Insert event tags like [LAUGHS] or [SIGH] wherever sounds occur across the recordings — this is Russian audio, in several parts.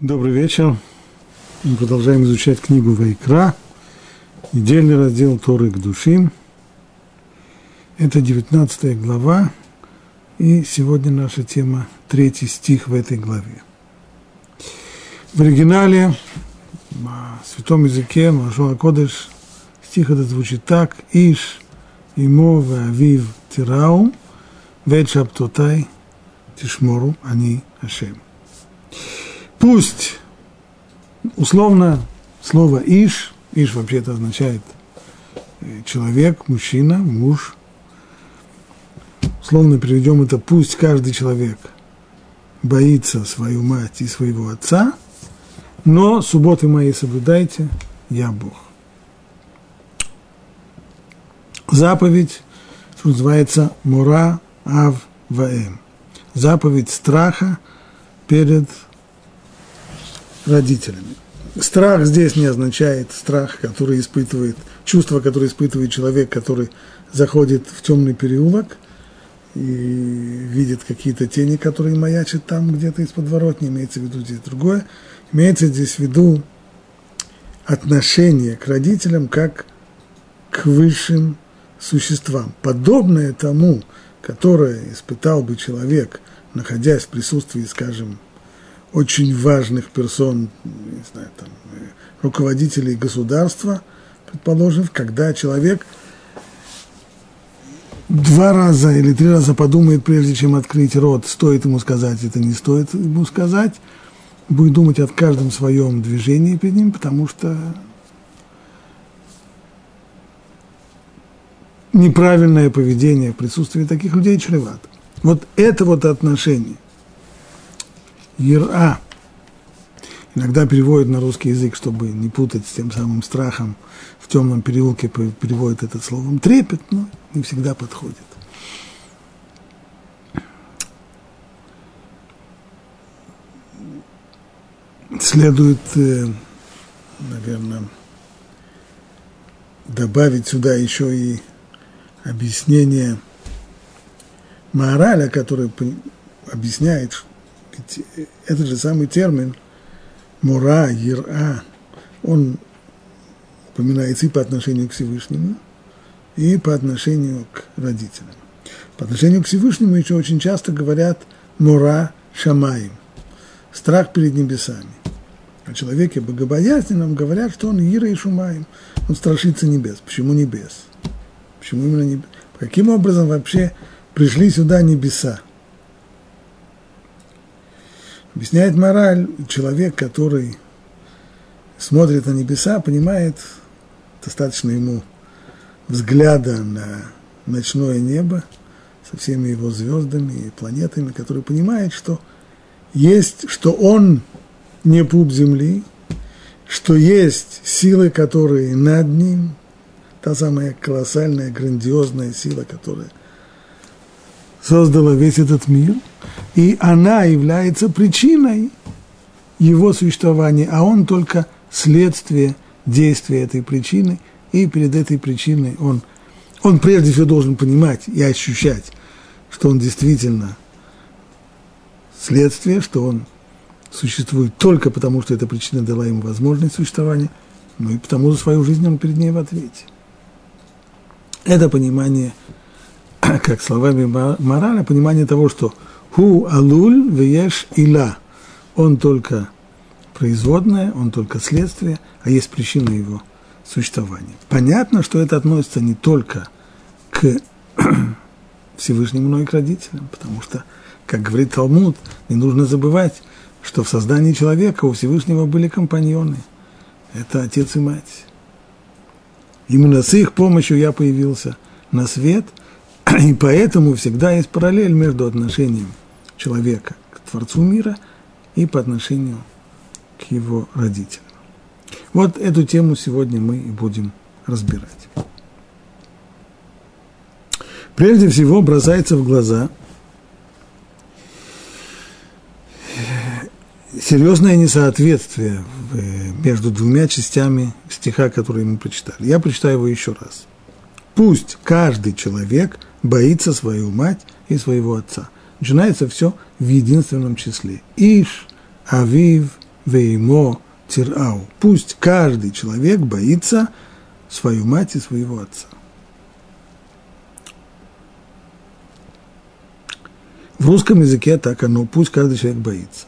Добрый вечер. Мы продолжаем изучать книгу Вайкра, недельный раздел Торы к душим. Это 19 глава, и сегодня наша тема третий стих в этой главе. В оригинале, на святом языке, Машуа Кодыш, стих этот звучит так. Иш, имо, авив, тирау, вет шаптотай, тишмору, они, Ашем. Пусть, условно, слово «иш», «иш» вообще-то означает э, человек, мужчина, муж. Условно переведем это «пусть каждый человек боится свою мать и своего отца, но субботы мои соблюдайте, я Бог». Заповедь, что называется «Мура Ав Ваэм». Заповедь страха перед родителями. Страх здесь не означает страх, который испытывает, чувство, которое испытывает человек, который заходит в темный переулок и видит какие-то тени, которые маячат там где-то из подворотни, имеется в виду здесь другое. Имеется здесь в виду отношение к родителям как к высшим существам, подобное тому, которое испытал бы человек, находясь в присутствии, скажем, очень важных персон, не знаю, там, руководителей государства, предположим, когда человек два раза или три раза подумает, прежде чем открыть рот, стоит ему сказать это, не стоит ему сказать, будет думать о каждом своем движении перед ним, потому что неправильное поведение в присутствии таких людей чревато. Вот это вот отношение Ира. Иногда переводят на русский язык, чтобы не путать с тем самым страхом. В темном переулке переводят этот словом трепет, но не всегда подходит. Следует, э, наверное, добавить сюда еще и объяснение мораля, который объясняет, этот же самый термин Мура, Ира, он упоминается и по отношению к Всевышнему, и по отношению к родителям. По отношению к Всевышнему еще очень часто говорят Мура Шамаем, страх перед небесами. О человеке богобоязненном говорят, что он Ира и Шумаем, он страшится небес. Почему небес? Почему именно небес? Каким образом вообще пришли сюда небеса? Объясняет мораль, человек, который смотрит на небеса, понимает, достаточно ему взгляда на ночное небо со всеми его звездами и планетами, который понимает, что есть, что он не пуп земли, что есть силы, которые над ним, та самая колоссальная, грандиозная сила, которая создала весь этот мир, и она является причиной его существования, а он только следствие действия этой причины, и перед этой причиной он, он прежде всего должен понимать и ощущать, что он действительно следствие, что он существует только потому, что эта причина дала ему возможность существования, но и потому за свою жизнь он перед ней в ответе. Это понимание [CLEARS THROAT] – как словами морали, понимание того, что ху алуль вееш ила. Он только производное, он только следствие, а есть причина его существования. Понятно, что это относится не только к [CLEARS THROAT] Всевышнему, но и к родителям, потому что, как говорит Талмуд, не нужно забывать, что в создании человека у Всевышнего были компаньоны. Это отец и мать. Именно с их помощью я появился на свет – [CLEARS THROAT] и поэтому всегда есть параллель между отношением человека к Творцу мира и по отношению к его родителям. Вот эту тему сегодня мы и будем разбирать. Прежде всего бросается в глаза серьезное несоответствие между двумя частями стиха, которые мы прочитали. Я прочитаю его еще раз. Пусть каждый человек боится свою мать и своего отца. Начинается все в единственном числе. Иш, Авив, веймо тирау. Пусть каждый человек боится свою мать и своего отца. В русском языке так оно, пусть каждый человек боится.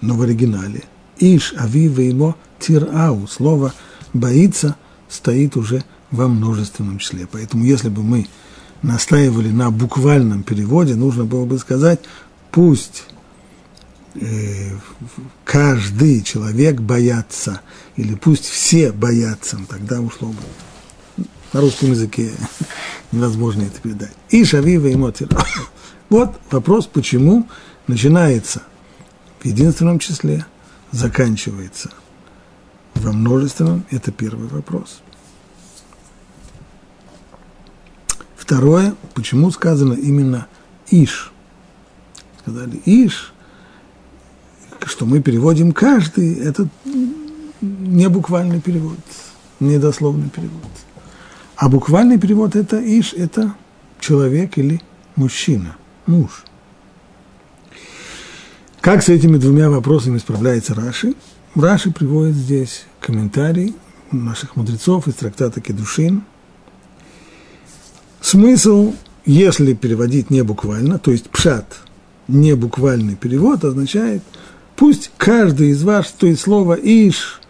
Но в оригинале Иш, Ави, Веймо, Тирау, слово «боится» стоит уже во множественном числе. Поэтому если бы мы настаивали на буквальном переводе, нужно было бы сказать «пусть э, каждый человек боятся», или «пусть все боятся», тогда ушло бы. На русском языке невозможно это передать. Иш, Ави, Веймо, Тирау. Вот вопрос, почему начинается в единственном числе, заканчивается во множественном, это первый вопрос. Второе, почему сказано именно «иш». Сказали «иш», что мы переводим каждый, это не буквальный перевод, не дословный перевод. А буквальный перевод – это «иш», это человек или мужчина муж. Как с этими двумя вопросами справляется Раши? Раши приводит здесь комментарий наших мудрецов из трактата Кедушин. Смысл, если переводить не буквально, то есть пшат, не буквальный перевод, означает, пусть каждый из вас, то есть слово «иш»,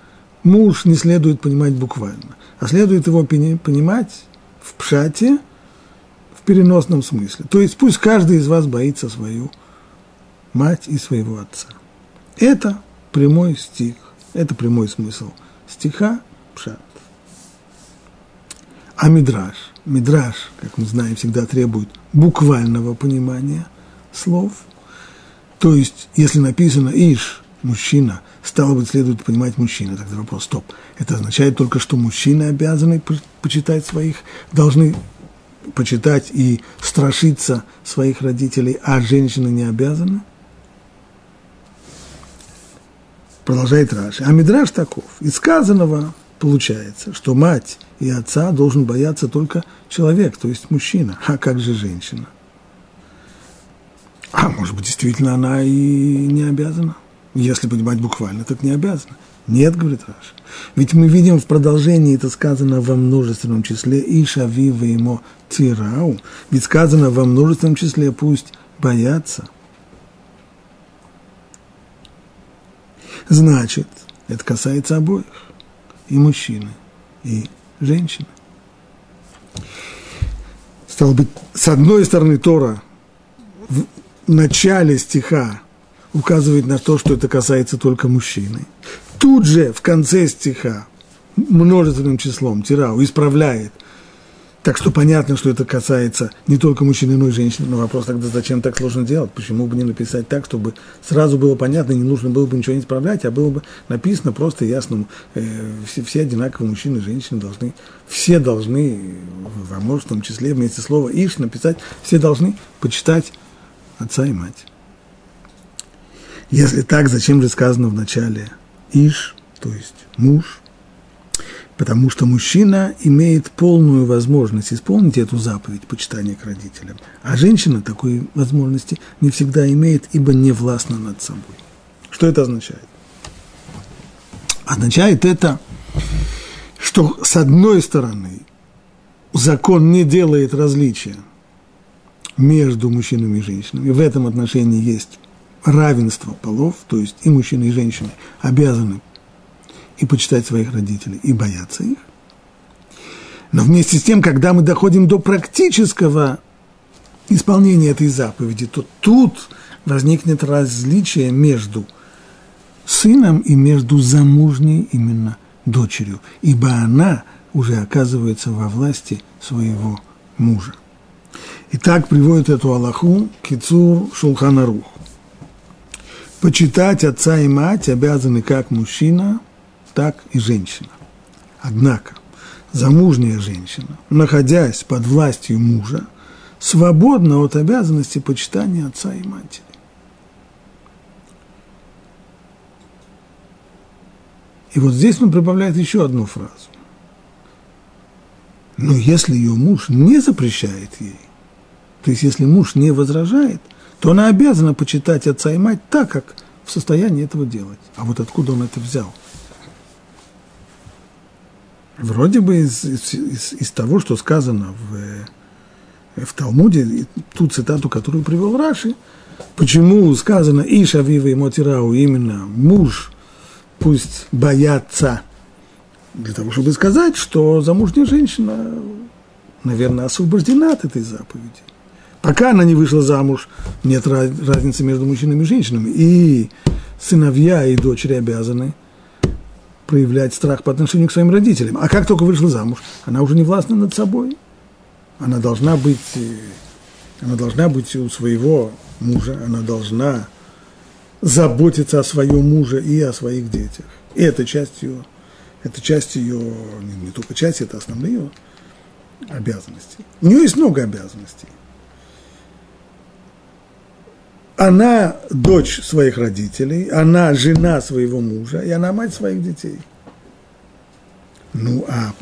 муж не следует понимать буквально, а следует его понимать в пшате – в переносном смысле. То есть пусть каждый из вас боится свою мать и своего отца. Это прямой стих, это прямой смысл стиха Пшат. А Мидраш, Мидраш, как мы знаем, всегда требует буквального понимания слов. То есть, если написано «Иш», мужчина, стало быть, следует понимать мужчина. Тогда вопрос, стоп, это означает только, что мужчины обязаны почитать своих, должны почитать и страшиться своих родителей, а женщины не обязаны? Продолжает Раши. А Мидраш таков. Из сказанного получается, что мать и отца должен бояться только человек, то есть мужчина. А как же женщина? А может быть, действительно, она и не обязана. Если понимать буквально, так не обязана. Нет, говорит Раша. Ведь мы видим в продолжении, это сказано во множественном числе, и шавива ему тирау. Ведь сказано во множественном числе, пусть боятся. Значит, это касается обоих, и мужчины, и женщины. Стало быть, с одной стороны, Тора в начале стиха указывает на то, что это касается только мужчины тут же в конце стиха множественным числом тирау исправляет. Так что понятно, что это касается не только мужчины, но и женщин. Но вопрос тогда, зачем так сложно делать? Почему бы не написать так, чтобы сразу было понятно, не нужно было бы ничего не исправлять, а было бы написано просто ясно, э, все, все одинаковые мужчины и женщины должны, все должны, во множественном числе вместе слова «иш» написать, все должны почитать отца и мать. Если так, зачем же сказано в начале – Иш, то есть муж, потому что мужчина имеет полную возможность исполнить эту заповедь почитания к родителям, а женщина такой возможности не всегда имеет, ибо не властна над собой. Что это означает? Означает это, что с одной стороны закон не делает различия между мужчинами и женщинами. В этом отношении есть равенство полов, то есть и мужчины, и женщины обязаны и почитать своих родителей, и бояться их. Но вместе с тем, когда мы доходим до практического исполнения этой заповеди, то тут возникнет различие между сыном и между замужней именно дочерью, ибо она уже оказывается во власти своего мужа. И так приводит эту Аллаху Кицур Шулханарух. Почитать отца и мать обязаны как мужчина, так и женщина. Однако замужняя женщина, находясь под властью мужа, свободна от обязанности почитания отца и матери. И вот здесь он прибавляет еще одну фразу. Но если ее муж не запрещает ей, то есть если муж не возражает, то она обязана почитать отца и мать так, как в состоянии этого делать. А вот откуда он это взял? Вроде бы из, из, из, из того, что сказано в, в Талмуде, ту цитату, которую привел Раши, почему сказано «Иш авива и мотирау» именно муж пусть боятся, для того, чтобы сказать, что замужняя женщина, наверное, освобождена от этой заповеди. Пока она не вышла замуж, нет разницы между мужчинами и женщинами. И сыновья и дочери обязаны проявлять страх по отношению к своим родителям. А как только вышла замуж, она уже не властна над собой. Она должна быть, э, она должна быть у своего мужа, она должна заботиться о своем муже и о своих детях. И это часть ее, это часть ее, не, не только часть, это основные ее обязанности. У нее есть много обязанностей она дочь своих родителей, она жена своего мужа, и она мать своих детей. Ну, а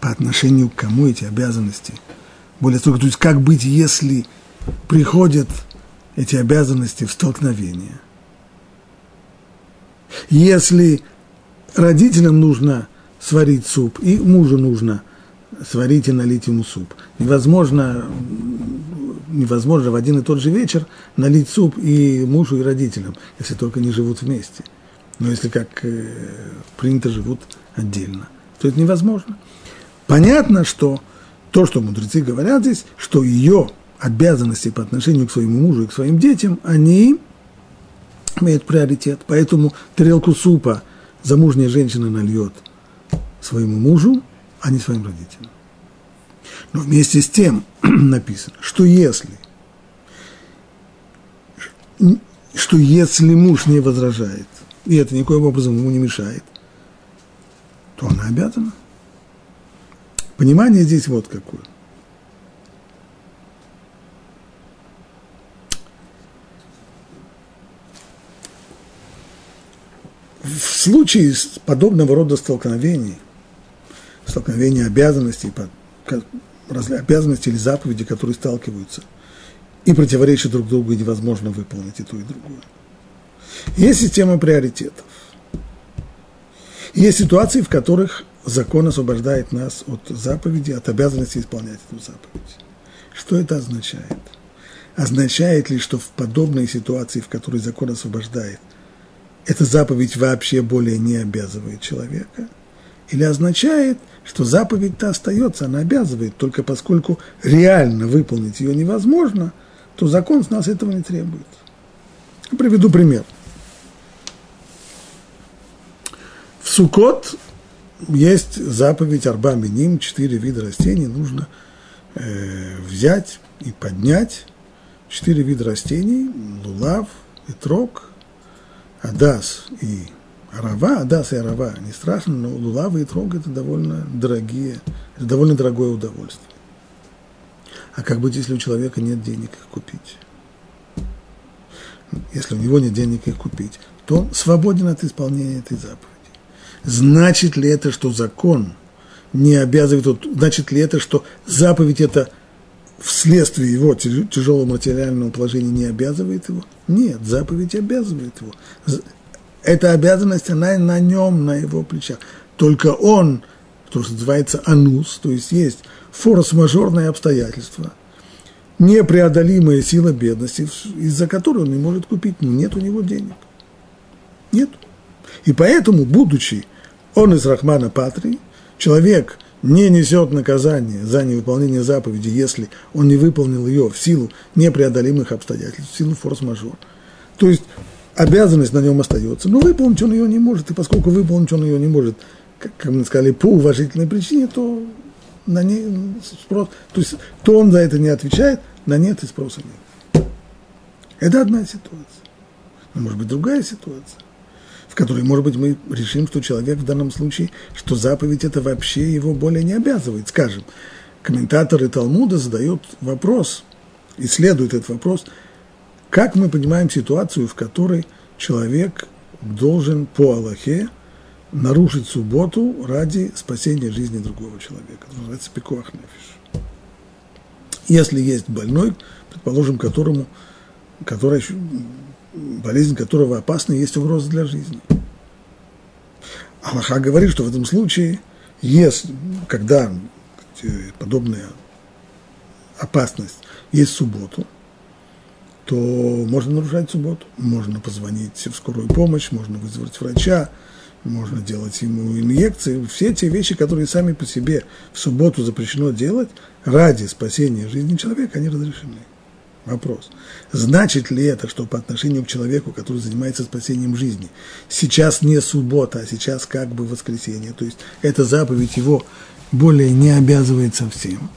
по отношению к кому эти обязанности? Более строго, то есть как быть, если приходят эти обязанности в столкновение? Если родителям нужно сварить суп, и мужу нужно сварить и налить ему суп. Невозможно невозможно в один и тот же вечер налить суп и мужу, и родителям, если только не живут вместе. Но если как э, принято живут отдельно, то это невозможно. Понятно, что то, что мудрецы говорят здесь, что ее обязанности по отношению к своему мужу и к своим детям, они имеют приоритет. Поэтому тарелку супа замужняя женщина нальет своему мужу, а не своим родителям. Но вместе с тем [CLEARS THROAT] написано, что если, что если муж не возражает, и это никоим образом ему не мешает, то она обязана. Понимание здесь вот какое. В случае подобного рода столкновений, столкновения обязанностей, обязанности или заповеди, которые сталкиваются и противоречат друг другу, и невозможно выполнить и то, и другое. Есть система приоритетов. Есть ситуации, в которых закон освобождает нас от заповеди, от обязанности исполнять эту заповедь. Что это означает? Означает ли, что в подобной ситуации, в которой закон освобождает, эта заповедь вообще более не обязывает человека? Или означает – что заповедь-то остается, она обязывает, только поскольку реально выполнить ее невозможно, то закон с нас этого не требует. Приведу пример. В Сукот есть заповедь Арба Миним, четыре вида растений нужно э, взять и поднять. Четыре вида растений, лулав, итрок, адас и Арава, Адас и Арава не страшно, но лулава и трог это довольно дорогие, это довольно дорогое удовольствие. А как быть, если у человека нет денег их купить? Если у него нет денег их купить, то он свободен от исполнения этой заповеди. Значит ли это, что закон не обязывает, значит ли это, что заповедь это вследствие его тяжелого материального положения не обязывает его? Нет, заповедь обязывает его эта обязанность, она на нем, на его плечах. Только он, то, что называется анус, то есть есть форс-мажорные обстоятельства, непреодолимая сила бедности, из-за которой он не может купить, но нет у него денег. Нет. И поэтому, будучи он из Рахмана Патрии, человек не несет наказание за невыполнение заповеди, если он не выполнил ее в силу непреодолимых обстоятельств, в силу форс-мажор. То есть обязанность на нем остается, но выполнить он ее не может, и поскольку выполнить он ее не может, как, как мы сказали, по уважительной причине, то на ней спрос, то есть то он за это не отвечает, на нет и спроса нет. Это одна ситуация. Но может быть другая ситуация, в которой, может быть, мы решим, что человек в данном случае, что заповедь это вообще его более не обязывает. Скажем, комментаторы Талмуда задают вопрос, исследуют этот вопрос – как мы понимаем ситуацию, в которой человек должен по Аллахе нарушить субботу ради спасения жизни другого человека? Это называется пикуах. Если есть больной, предположим, которому, который болезнь которого опасна, есть угроза для жизни. Аллаха говорит, что в этом случае, если, когда подобная опасность есть в субботу, то можно нарушать субботу, можно позвонить в скорую помощь, можно вызвать врача, можно делать ему инъекции. Все те вещи, которые сами по себе в субботу запрещено делать, ради спасения жизни человека, они разрешены. Вопрос. Значит ли это, что по отношению к человеку, который занимается спасением жизни, сейчас не суббота, а сейчас как бы воскресенье, то есть эта заповедь его более не обязывает совсем?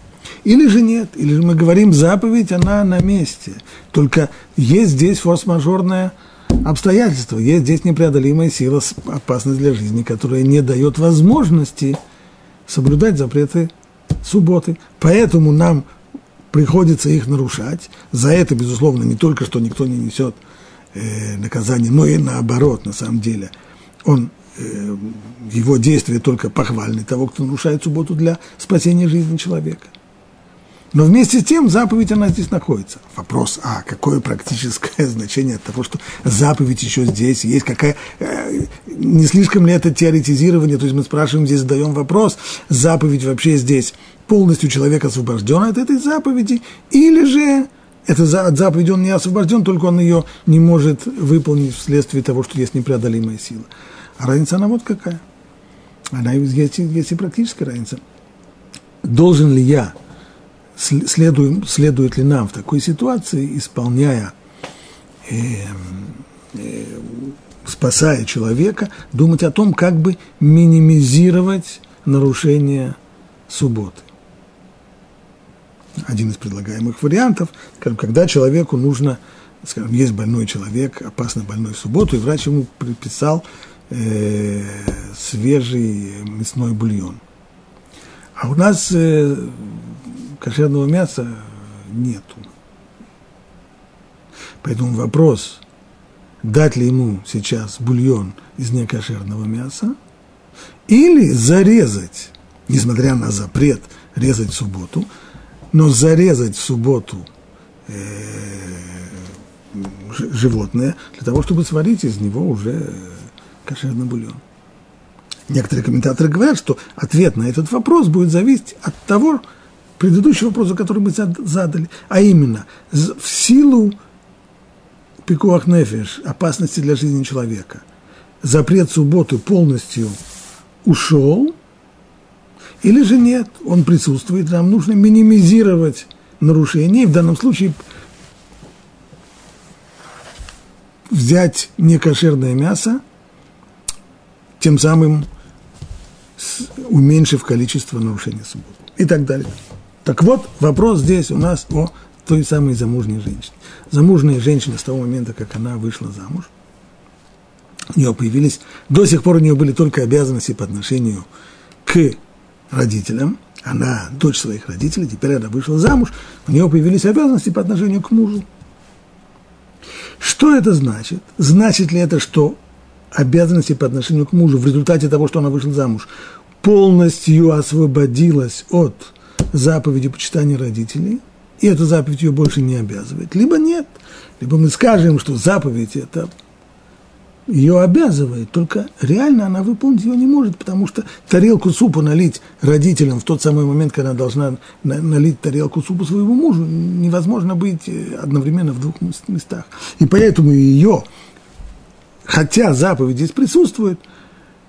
Или же нет, или же мы говорим, заповедь, она на месте. Только есть здесь форс-мажорное обстоятельство, есть здесь непреодолимая сила, опасность для жизни, которая не дает возможности соблюдать запреты субботы. Поэтому нам приходится их нарушать. За это, безусловно, не только что никто не несет э, наказание, но и наоборот, на самом деле. Он, э, его действия только похвальны того, кто нарушает субботу для спасения жизни человека. Но вместе с тем заповедь, она здесь находится. Вопрос, а какое практическое [LAUGHS] значение от того, что заповедь еще здесь есть, какая, э, не слишком ли это теоретизирование, то есть мы спрашиваем здесь, задаем вопрос, заповедь вообще здесь полностью человек освобожден от этой заповеди, или же это от заповеди он не освобожден, только он ее не может выполнить вследствие того, что есть непреодолимая сила. А разница она вот какая. Она есть, есть и практическая разница. Должен ли я следуем, следует ли нам в такой ситуации, исполняя, э, э, спасая человека, думать о том, как бы минимизировать нарушение субботы. Один из предлагаемых вариантов, скажем, когда человеку нужно, скажем, есть больной человек, опасно больной в субботу, и врач ему предписал э, свежий мясной бульон. А у нас э, кошерного мяса нету. Поэтому вопрос, дать ли ему сейчас бульон из некошерного мяса, или зарезать, несмотря на запрет резать в субботу, но зарезать в субботу э, животное для того, чтобы сварить из него уже кошерный бульон. Некоторые комментаторы говорят, что ответ на этот вопрос будет зависеть от того, предыдущий вопрос, который мы задали, а именно, в силу пикуах нефиш, опасности для жизни человека, запрет субботы полностью ушел, или же нет, он присутствует, нам нужно минимизировать нарушения, и в данном случае взять некошерное мясо, тем самым уменьшив количество нарушений субботы и так далее. Так вот, вопрос здесь у нас о той самой замужней женщине. Замужняя женщина с того момента, как она вышла замуж, у нее появились, до сих пор у нее были только обязанности по отношению к родителям, она дочь своих родителей, теперь она вышла замуж, у нее появились обязанности по отношению к мужу. Что это значит? Значит ли это, что обязанности по отношению к мужу в результате того, что она вышла замуж, полностью освободилась от заповеди почитания родителей, и эта заповедь ее больше не обязывает. Либо нет, либо мы скажем, что заповедь это ее обязывает, только реально она выполнить ее не может, потому что тарелку супа налить родителям в тот самый момент, когда она должна налить тарелку супа своему мужу, невозможно быть э, одновременно в двух местах. И поэтому ее, хотя заповедь здесь присутствует,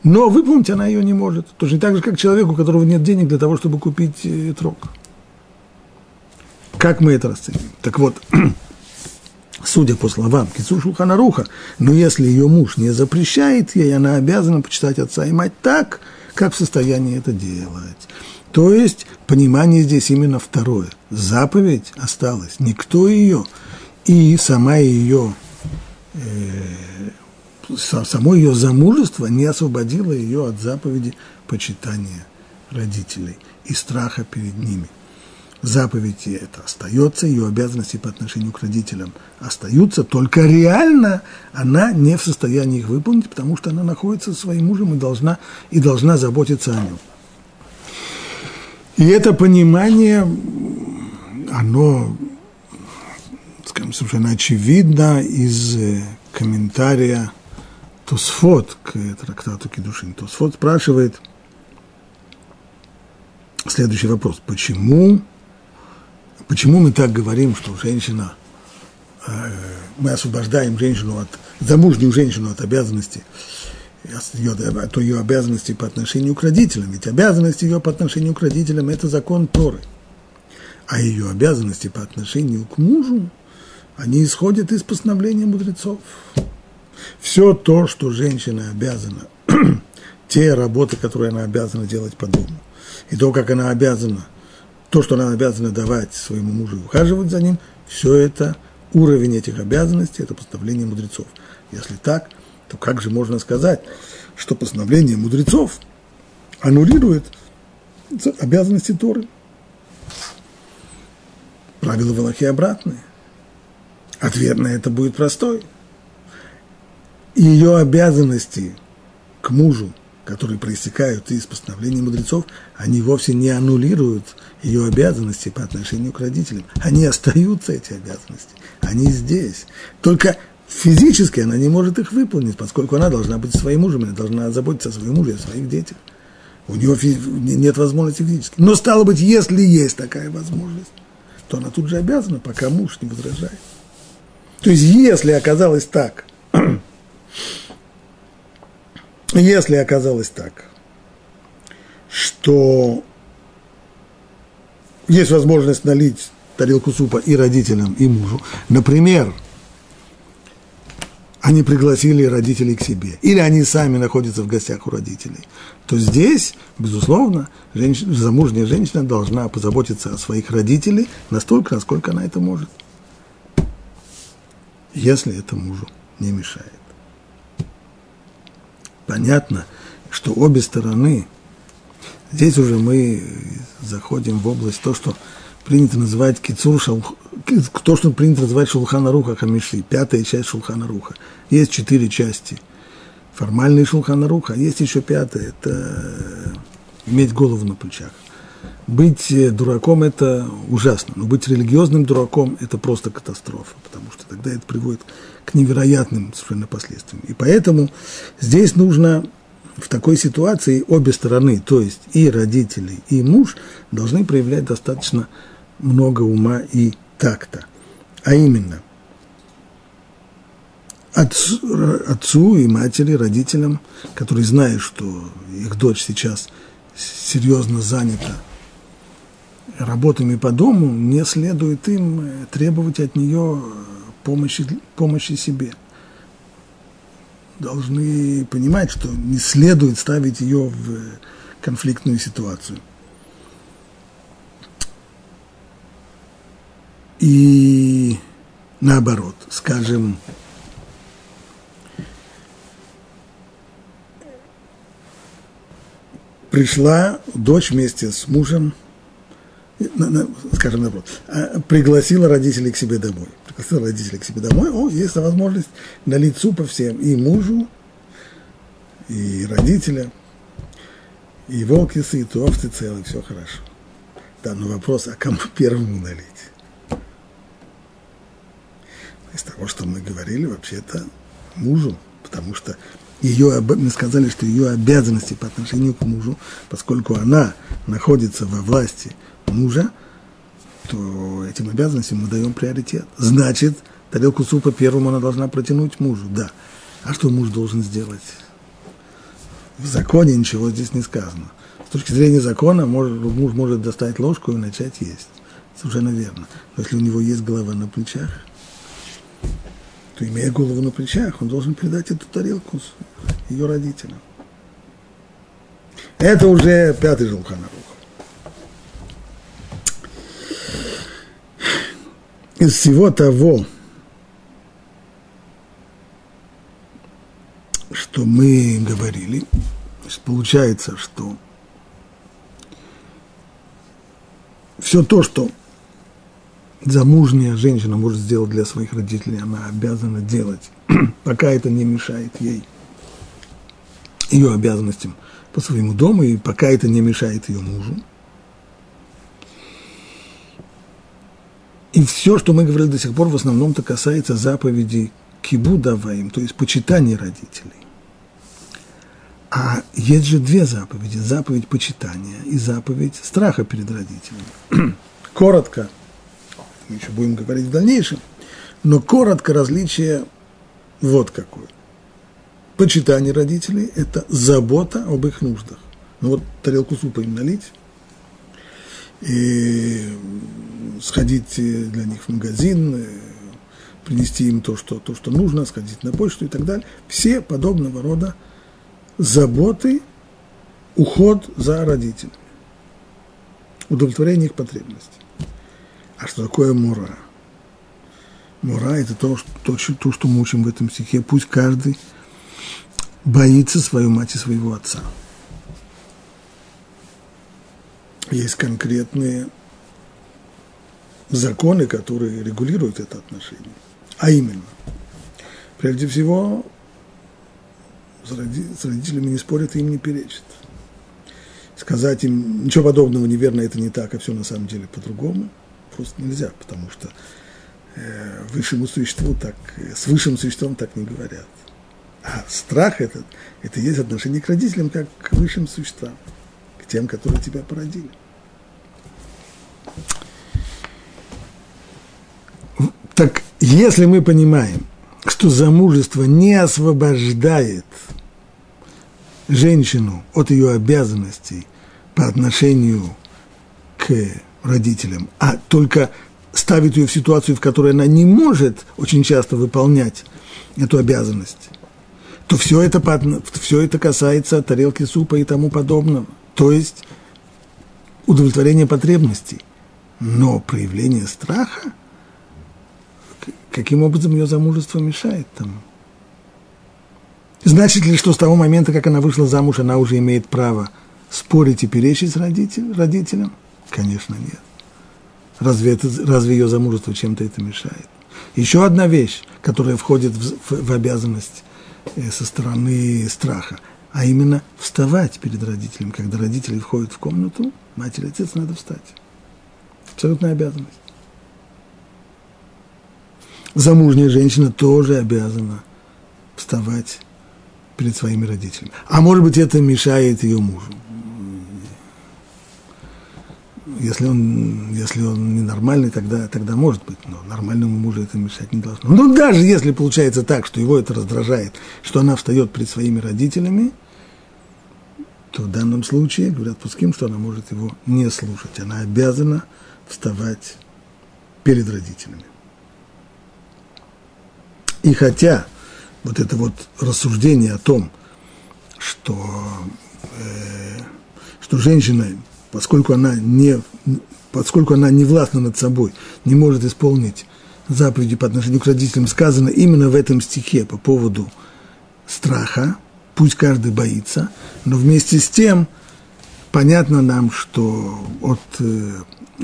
но выполнить она ее не может. Точно так же, как человеку, у которого нет денег для того, чтобы купить э, трог. Как мы это расценим? Так вот, [CLEARS THROAT] судя по словам Кицу Шулханаруха, но если ее муж не запрещает ей, она обязана почитать отца и мать так, как в состоянии это делать. То есть, понимание здесь именно второе. Заповедь осталась, никто ее, и сама ее э, само ее замужество не освободило ее от заповеди почитания родителей и страха перед ними. Заповедь это остается, ее обязанности по отношению к родителям остаются, только реально она не в состоянии их выполнить, потому что она находится со своим мужем и должна, и должна заботиться о нем. И это понимание, оно, скажем, совершенно очевидно из комментария Тосфот к трактату Кедушин. Тосфот спрашивает следующий вопрос. Почему, почему мы так говорим, что женщина, э, мы освобождаем женщину от, замужнюю женщину от обязанности, ее, от ее обязанности по отношению к родителям? Ведь обязанность ее по отношению к родителям – это закон Торы. А ее обязанности по отношению к мужу, они исходят из постановления мудрецов. Все то, что женщина обязана, [CLEARS THROAT] те работы, которые она обязана делать по дому, и то, как она обязана, то, что она обязана давать своему мужу и ухаживать за ним, все это, уровень этих обязанностей, это постановление мудрецов. Если так, то как же можно сказать, что постановление мудрецов аннулирует обязанности Торы? Правила Валахи обратные. Ответ на это будет простой – ее обязанности к мужу, которые проистекают из постановлений мудрецов, они вовсе не аннулируют ее обязанности по отношению к родителям. Они остаются, эти обязанности. Они здесь. Только физически она не может их выполнить, поскольку она должна быть своим мужем, она должна заботиться о своем муже, о своих детях. У нее нет возможности физически. Но стало быть, если есть такая возможность, то она тут же обязана, пока муж не возражает. То есть, если оказалось так, если оказалось так, что есть возможность налить тарелку супа и родителям, и мужу, например, они пригласили родителей к себе, или они сами находятся в гостях у родителей, то здесь, безусловно, женщина, замужняя женщина должна позаботиться о своих родителях настолько, насколько она это может, если это мужу не мешает понятно, что обе стороны, здесь уже мы заходим в область то, что принято называть кицур шалх, то, что принято называть шулхана руха хамиши, пятая часть шулхана руха. Есть четыре части. Формальный шулхана руха, а есть еще пятая, это иметь голову на плечах. Быть дураком – это ужасно, но быть религиозным дураком – это просто катастрофа, потому что тогда это приводит невероятным совершенно последствиям. И поэтому здесь нужно в такой ситуации обе стороны, то есть и родители, и муж, должны проявлять достаточно много ума и такта. А именно, отцу, отцу и матери, родителям, которые знают, что их дочь сейчас серьезно занята работами по дому, не следует им требовать от нее помощи, помощи себе. Должны понимать, что не следует ставить ее в конфликтную ситуацию. И наоборот, скажем, пришла дочь вместе с мужем – скажем наоборот, а, пригласила родителей к себе домой. Пригласила родителей к себе домой, о, есть возможность налить супа всем, и мужу, и родителям, и волки сыты, и овцы целые, все хорошо. Да, но вопрос, а кому [LAUGHS] первому налить? Из того, что мы говорили, вообще-то мужу, потому что ее, мы сказали, что ее обязанности по отношению к мужу, поскольку она находится во власти – мужа, то этим обязанностям мы даем приоритет. Значит, тарелку супа первому она должна протянуть мужу, да. А что муж должен сделать? В законе ничего здесь не сказано. С точки зрения закона муж может достать ложку и начать есть. Совершенно верно. Но если у него есть голова на плечах, то, имея голову на плечах, он должен передать эту тарелку ее родителям. Это уже пятый Жулханарух. Из всего того, что мы говорили, получается, что все то, что замужняя женщина может сделать для своих родителей, она обязана делать, [CLEARS THROAT] пока это не мешает ей ее обязанностям по своему дому, и пока это не мешает ее мужу. И все, что мы говорили до сих пор, в основном-то касается заповедей кибудаваим, то есть почитание родителей. А есть же две заповеди. Заповедь почитания и заповедь страха перед родителями. [CLEARS THROAT] коротко, мы еще будем говорить в дальнейшем, но коротко различие вот какое. Почитание родителей – это забота об их нуждах. Ну вот тарелку супа им налить, и сходить для них в магазин, принести им то, что, то, что нужно, сходить на почту и так далее. Все подобного рода заботы, уход за родителями, удовлетворение их потребностей. А что такое мура? Мура – это то, что, то, что мы учим в этом стихе. Пусть каждый боится свою мать и своего отца. Есть конкретные законы, которые регулируют это отношение. А именно, прежде всего, с родителями не спорят и им не перечат. Сказать им ничего подобного неверно, это не так, а все на самом деле по-другому, просто нельзя, потому что э, высшему существу так, с высшим существом так не говорят. А страх этот, это есть отношение к родителям, как к высшим существам, к тем, которые тебя породили. Так если мы понимаем, что замужество не освобождает женщину от ее обязанностей по отношению к родителям, а только ставит ее в ситуацию, в которой она не может очень часто выполнять эту обязанность, то все это, все это касается тарелки супа и тому подобного. То есть удовлетворение потребностей. Но проявление страха, каким образом ее замужество мешает тому? Значит ли, что с того момента, как она вышла замуж, она уже имеет право спорить и перечить с родитель, родителям? Конечно, нет. Разве, это, разве ее замужество чем-то это мешает? Еще одна вещь, которая входит в, в, в обязанность э, со стороны страха, а именно вставать перед родителем. Когда родители входят в комнату, матери и отец надо встать. Абсолютная обязанность. Замужняя женщина тоже обязана вставать перед своими родителями. А может быть, это мешает ее мужу. Если он, если он ненормальный, тогда, тогда может быть, но нормальному мужу это мешать не должно. Но даже если получается так, что его это раздражает, что она встает перед своими родителями, то в данном случае, говорят пуским, что она может его не слушать. Она обязана вставать перед родителями. И хотя вот это вот рассуждение о том, что, э, что женщина, поскольку она, не, поскольку она не властна над собой, не может исполнить заповеди по отношению к родителям, сказано именно в этом стихе по поводу страха, пусть каждый боится, но вместе с тем понятно нам, что от, э,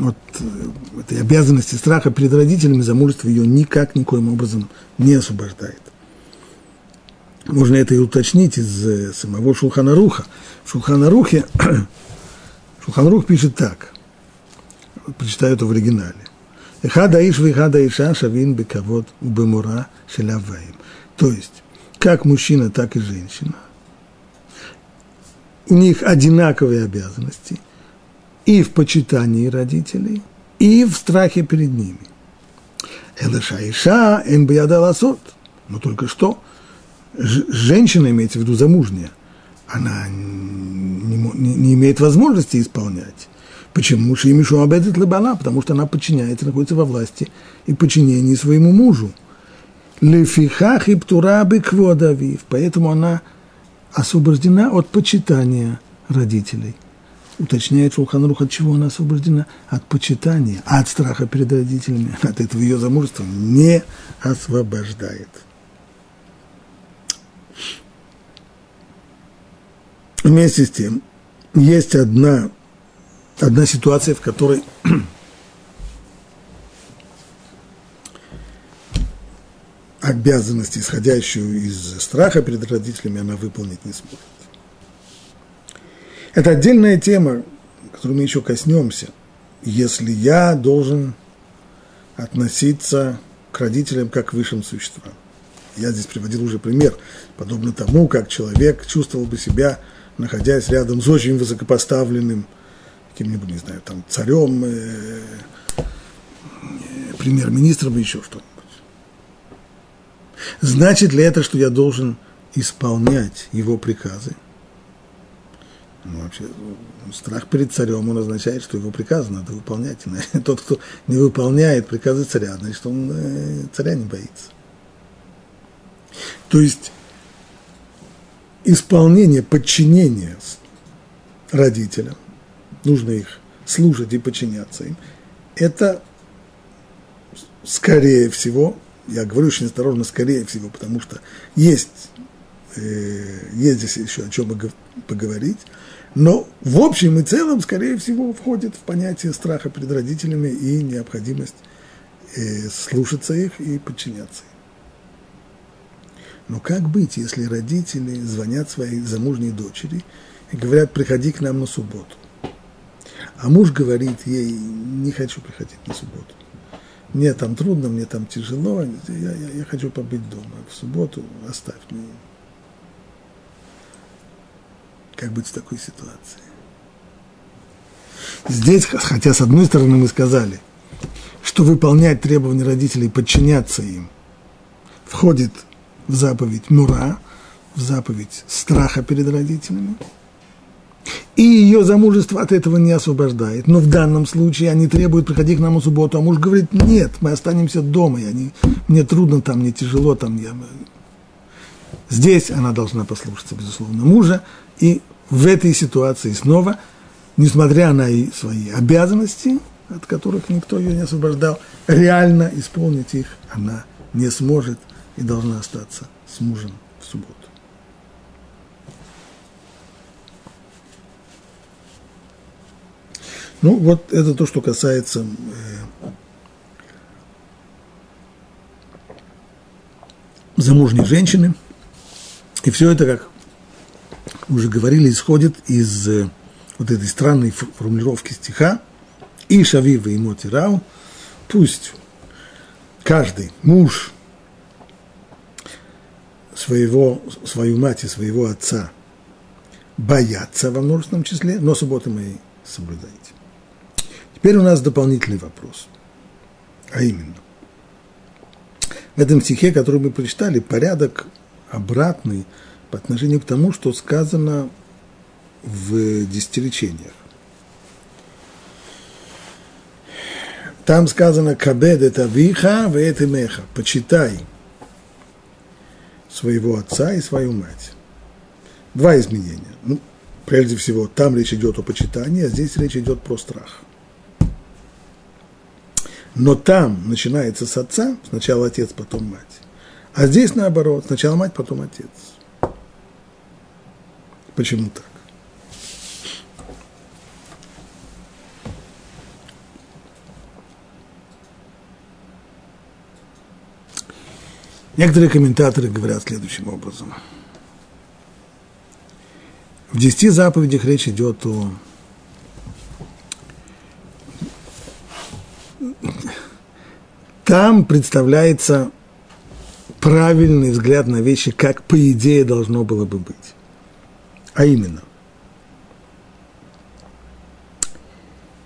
от э, этой обязанности страха перед родителями замужество ее никак, никоим образом не освобождает. Можно это и уточнить из э, самого Шулханаруха. В Шулханарухе [COUGHS] Шулханарух пишет так, прочитаю это в оригинале. Эхада иш вихада иша шавин бекавод убемура шеляваем. То есть, как мужчина, так и женщина. У них одинаковые обязанности и в почитании родителей, и в страхе перед ними. Элыша иша эн Но только что – женщина, имеется в виду замужняя, она не, не, не имеет возможности исполнять. Почему? Шимишу обедет лыбана, потому что она подчиняется, находится во власти и подчинении своему мужу. Лефихах и птурабы кводавив, поэтому она освобождена от почитания родителей. Уточняет Шулханрух, от чего она освобождена? От почитания, от страха перед родителями. [LAUGHS] От этого ее замужества не освобождает. Вместе с тем, есть одна, одна ситуация, в которой [CLEARS THROAT] обязанность, исходящую из страха перед родителями, она выполнить не сможет. Это отдельная тема, которую мы еще коснемся. Если я должен относиться к родителям как к высшим существам. Я здесь приводил уже пример, подобно тому, как человек чувствовал бы себя, находясь рядом с очень высокопоставленным, каким-нибудь, не знаю, там, царем, э, э, премьер-министром, еще что-нибудь. Значит ли это, что я должен исполнять его приказы? Ну, вообще, страх перед царем, он означает, что его приказы надо выполнять. [LAUGHS] Тот, кто не выполняет приказы царя, значит, он э, царя не боится. То есть, исполнение, подчинение родителям, нужно их слушать и подчиняться им, это, скорее всего, я говорю очень осторожно, скорее всего, потому что есть, э, есть здесь еще о чем поговорить, но в общем и целом, скорее всего, входит в понятие страха перед родителями и необходимость э, слушаться их и подчиняться им. Но как быть, если родители звонят своей замужней дочери и говорят, приходи к нам на субботу? А муж говорит ей, не хочу приходить на субботу. Мне там трудно, мне там тяжело, я, я, я хочу побыть дома. В субботу оставь меня. Как быть в такой ситуации? Здесь, хотя с одной стороны мы сказали, что выполнять требования родителей, подчиняться им, входит в заповедь Мура, в заповедь страха перед родителями, и ее замужество от этого не освобождает. Но в данном случае они требуют приходить к нам в субботу, а муж говорит, нет, мы останемся дома, я не, мне трудно там, мне тяжело там. Я... Здесь она должна послушаться, безусловно, мужа, и в этой ситуации снова, несмотря на свои обязанности, от которых никто ее не освобождал, реально исполнить их она не сможет и должна остаться с мужем в субботу. Ну, вот это то, что касается э, замужней женщины. И все это, как уже говорили, исходит из э, вот этой странной формулировки стиха «И шавива и мотирау» пусть каждый муж своего, свою мать и своего отца боятся во множественном числе, но субботы мои соблюдайте. Теперь у нас дополнительный вопрос. А именно, в этом стихе, который мы прочитали, порядок обратный по отношению к тому, что сказано в десятиречениях. Там сказано «Кабед это виха, в это меха» – «Почитай своего отца и свою мать». Два изменения. Ну, прежде всего, там речь идет о почитании, а здесь речь идет про страх. Но там начинается с отца, сначала отец, потом мать. А здесь наоборот, сначала мать, потом отец. Почему так? Некоторые комментаторы говорят следующим образом. В десяти заповедях речь идет о там представляется правильный взгляд на вещи, как по идее должно было бы быть. А именно,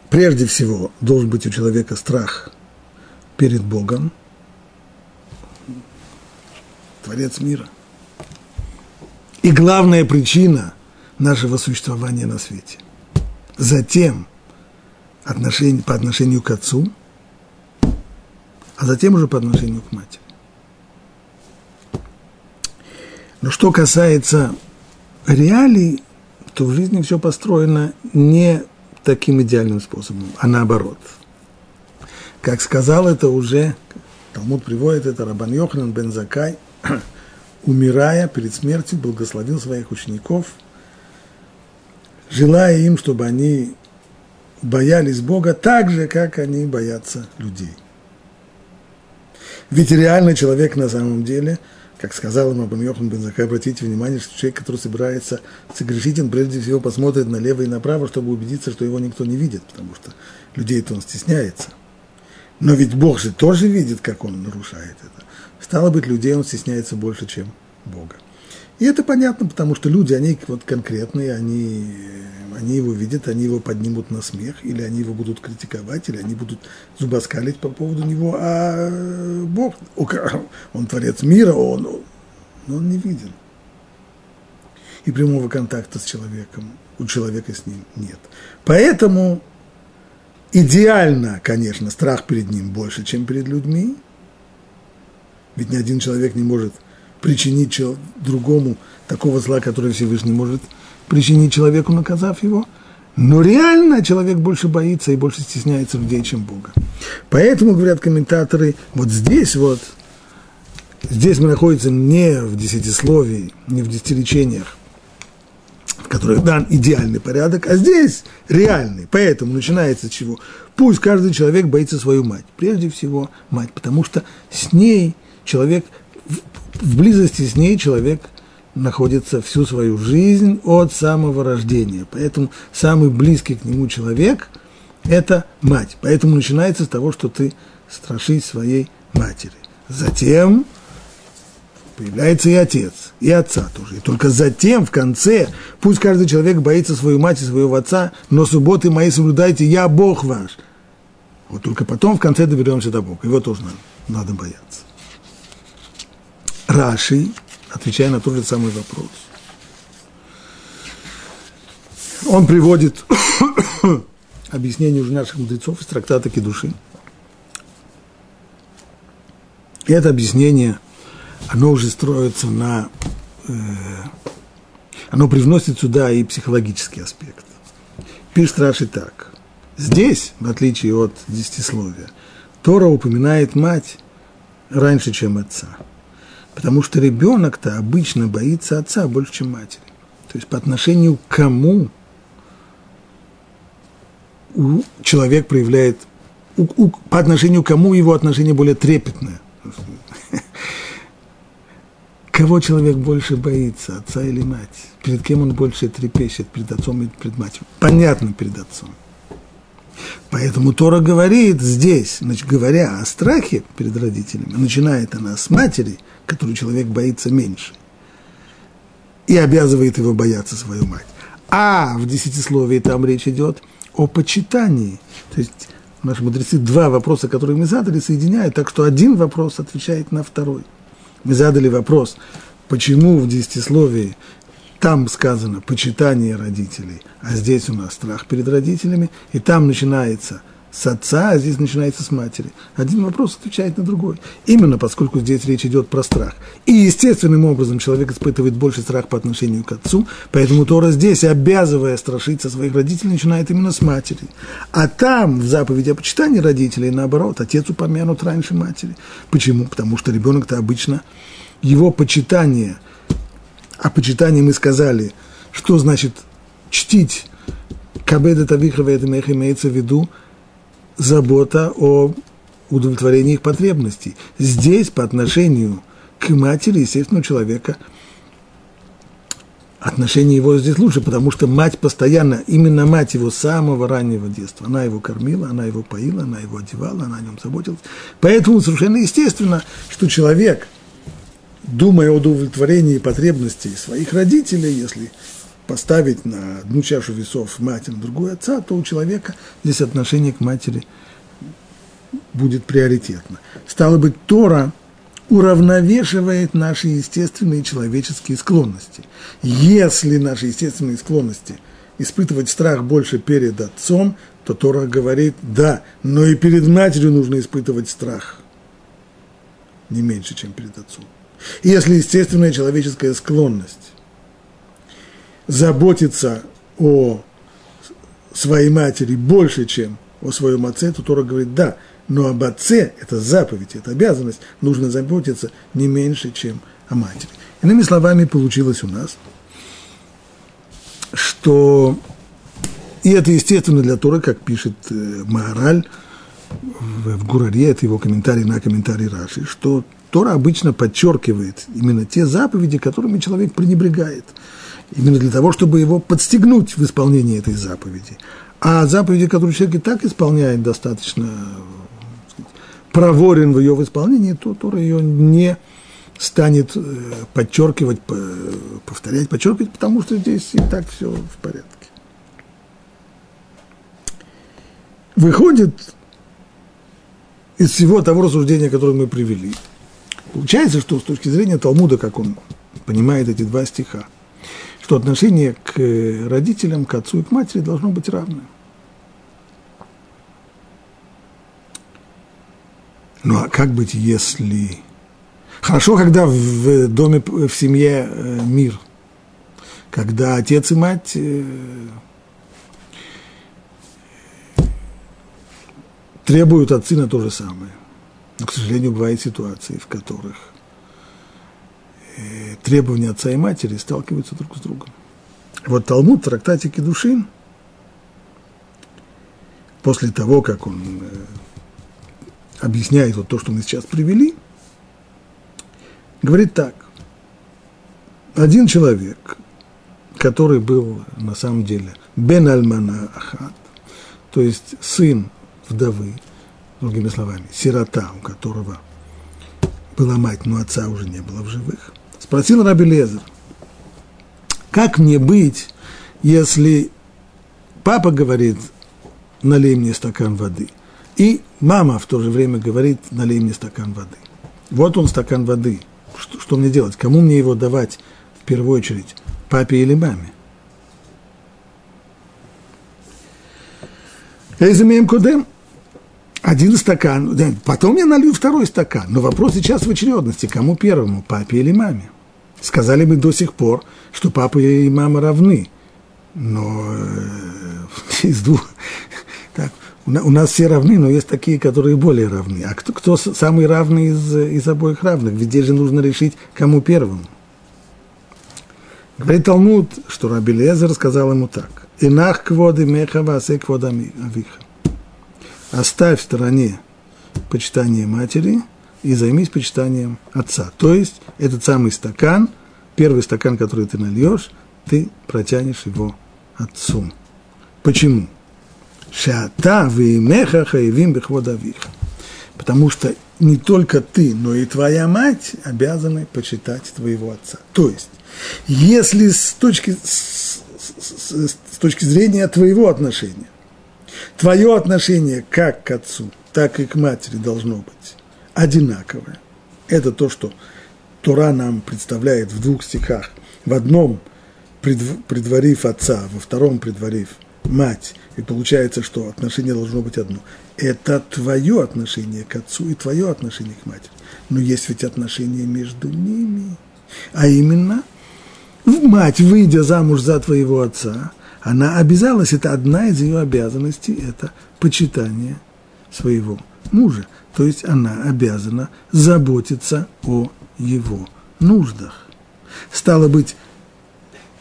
прежде всего должен быть у человека страх перед Богом, Творец мира. И главная причина нашего существования на свете. Затем отношение, по отношению к Отцу – а затем уже по отношению к матери. Но что касается реалий, то в жизни все построено не таким идеальным способом, а наоборот. Как сказал это уже, Талмуд приводит это, Рабан Йоханан бен Закай, [CLEARS THROAT] умирая перед смертью, благословил своих учеников, желая им, чтобы они боялись Бога так же, как они боятся людей. Ведь реальный человек на самом деле, как сказал ему Абам Йохан Бензакай, обратите внимание, что человек, который собирается согрешить, он прежде всего посмотрит налево и направо, чтобы убедиться, что его никто не видит, потому что людей-то он стесняется. Но ведь Бог же тоже видит, как он нарушает это. Стало быть, людей он стесняется больше, чем Бога. И это понятно, потому что люди, они вот конкретные, они, они его видят, они его поднимут на смех, или они его будут критиковать, или они будут зубоскалить по поводу него, а Бог, он творец мира, он, но он не виден. И прямого контакта с человеком, у человека с ним нет. Поэтому идеально, конечно, страх перед ним больше, чем перед людьми, ведь ни один человек не может – причинить другому такого зла, которое Всевышний может причинить человеку, наказав его. Но реально человек больше боится и больше стесняется людей, чем Бога. Поэтому, говорят комментаторы, вот здесь вот, здесь мы находимся не в десятисловии, не в десятиречениях, в которых дан идеальный порядок, а здесь реальный. Поэтому начинается с чего? Пусть каждый человек боится свою мать. Прежде всего мать, потому что с ней человек в близости с ней человек находится всю свою жизнь от самого рождения. Поэтому самый близкий к нему человек – это мать. Поэтому начинается с того, что ты страшись своей матери. Затем появляется и отец, и отца тоже. И только затем, в конце, пусть каждый человек боится свою мать и своего отца, но субботы мои соблюдайте, я Бог ваш. Вот только потом в конце доберемся до Бога. Его тоже надо, надо бояться. Раши, отвечая на тот же самый вопрос, он приводит [COUGHS] объяснение уже наших мудрецов из трактата Кедуши. И это объяснение, оно уже строится на... Э, оно привносит сюда и психологический аспект. Пишет Раши так. Здесь, в отличие от десятисловия, Тора упоминает мать раньше, чем отца – Потому что ребенок-то обычно боится отца больше, чем матери. То есть по отношению к кому человек проявляет, у, у, по отношению к кому его отношение более трепетное. [LAUGHS] Кого человек больше боится, отца или мать? Перед кем он больше трепещет, перед отцом или перед матерью? Понятно, перед отцом. Поэтому Тора говорит здесь, значит, говоря о страхе перед родителями, начинает она с матери, которую человек боится меньше, и обязывает его бояться свою мать. А в десятисловии там речь идет о почитании. То есть наши мудрецы два вопроса, которые мы задали, соединяют, так что один вопрос отвечает на второй. Мы задали вопрос, почему в десятисловии там сказано почитание родителей, а здесь у нас страх перед родителями, и там начинается с отца, а здесь начинается с матери. Один вопрос отвечает на другой. Именно поскольку здесь речь идет про страх. И естественным образом человек испытывает больше страх по отношению к отцу, поэтому Тора здесь, обязывая страшиться своих родителей, начинает именно с матери. А там, в заповеди о почитании родителей, наоборот, отец упомянут раньше матери. Почему? Потому что ребенок-то обычно, его почитание – о почитании мы сказали, что значит чтить Кабеда Тавихова это имеется в виду забота о удовлетворении их потребностей. Здесь по отношению к матери, естественно, у человека отношение его здесь лучше, потому что мать постоянно, именно мать его самого раннего детства, она его кормила, она его поила, она его одевала, она о нем заботилась. Поэтому совершенно естественно, что человек – думая о удовлетворении потребностей своих родителей, если поставить на одну чашу весов мать, на другую отца, то у человека здесь отношение к матери будет приоритетно. Стало быть, Тора уравновешивает наши естественные человеческие склонности. Если наши естественные склонности испытывать страх больше перед отцом, то Тора говорит, да, но и перед матерью нужно испытывать страх не меньше, чем перед отцом. Если естественная человеческая склонность заботиться о своей матери больше, чем о своем отце, то Тора говорит, да, но об отце, это заповедь, это обязанность, нужно заботиться не меньше, чем о матери. Иными словами, получилось у нас, что, и это естественно для Торы, как пишет э, Маораль в, в Гураре, это его комментарий на комментарий Раши, что Тора обычно подчеркивает именно те заповеди, которыми человек пренебрегает. Именно для того, чтобы его подстегнуть в исполнении этой заповеди. А заповеди, которые человек и так исполняет достаточно проворен в ее исполнении, то Тора ее не станет э, подчеркивать, повторять, подчеркивать, потому что здесь и так все в порядке. Выходит из всего того рассуждения, которое мы привели, получается, что с точки зрения Талмуда, как он понимает эти два стиха, что отношение к родителям, к отцу и к матери должно быть равное. Ну а как быть, если... Хорошо, когда в доме, в семье э, мир, когда отец и мать э, требуют от сына то же самое. Но, к сожалению, бывают ситуации, в которых э, требования отца и матери сталкиваются друг с другом. Вот Талмуд в трактате Кедушин, после того, как он объясняет вот то, что мы сейчас привели, говорит так. Один человек, который был на самом деле бен альмана ахат, то есть сын вдовы, другими словами, сирота, у которого была мать, но отца уже не было в живых, спросил Раби Лезер, как мне быть, если папа говорит, налей мне стакан воды – и мама в то же время говорит, налей мне стакан воды. Вот он стакан воды. Что, что мне делать? Кому мне его давать в первую очередь? Папе или маме? Эйзамеем кудем. Один стакан, потом я налью второй стакан. Но вопрос сейчас в очередности, кому первому, папе или маме? Сказали бы до сих пор, что папа и мама равны. Но э, [LAUGHS] из двух, так, у нас все равны, но есть такие, которые более равны. А кто, кто самый равный из, из обоих равных? Ведь здесь же нужно решить, кому первым. Говорит Талмуд, что Раби Лезер сказал ему так. Инах кводы меха васе квода авиха. Оставь в стороне почитание матери и займись почитанием отца. То есть этот самый стакан, первый стакан, который ты нальешь, ты протянешь его отцу. Почему? Шата веймеха хаевим бехводавиха. Потому что не только ты, но и твоя мать обязаны почитать твоего отца. То есть, если с точки, с, с, с точки зрения твоего отношения, твое отношение как к отцу, так и к матери должно быть одинаковое. Это то, что Тора нам представляет в двух стихах. В одном предварив отца, во втором предварив мать, и получается, что отношение должно быть одно. Это твое отношение к отцу и твое отношение к матери. Но есть ведь отношения между ними. А именно, мать, выйдя замуж за твоего отца, она обязалась, это одна из ее обязанностей, это почитание своего мужа. То есть она обязана заботиться о его нуждах. Стало быть,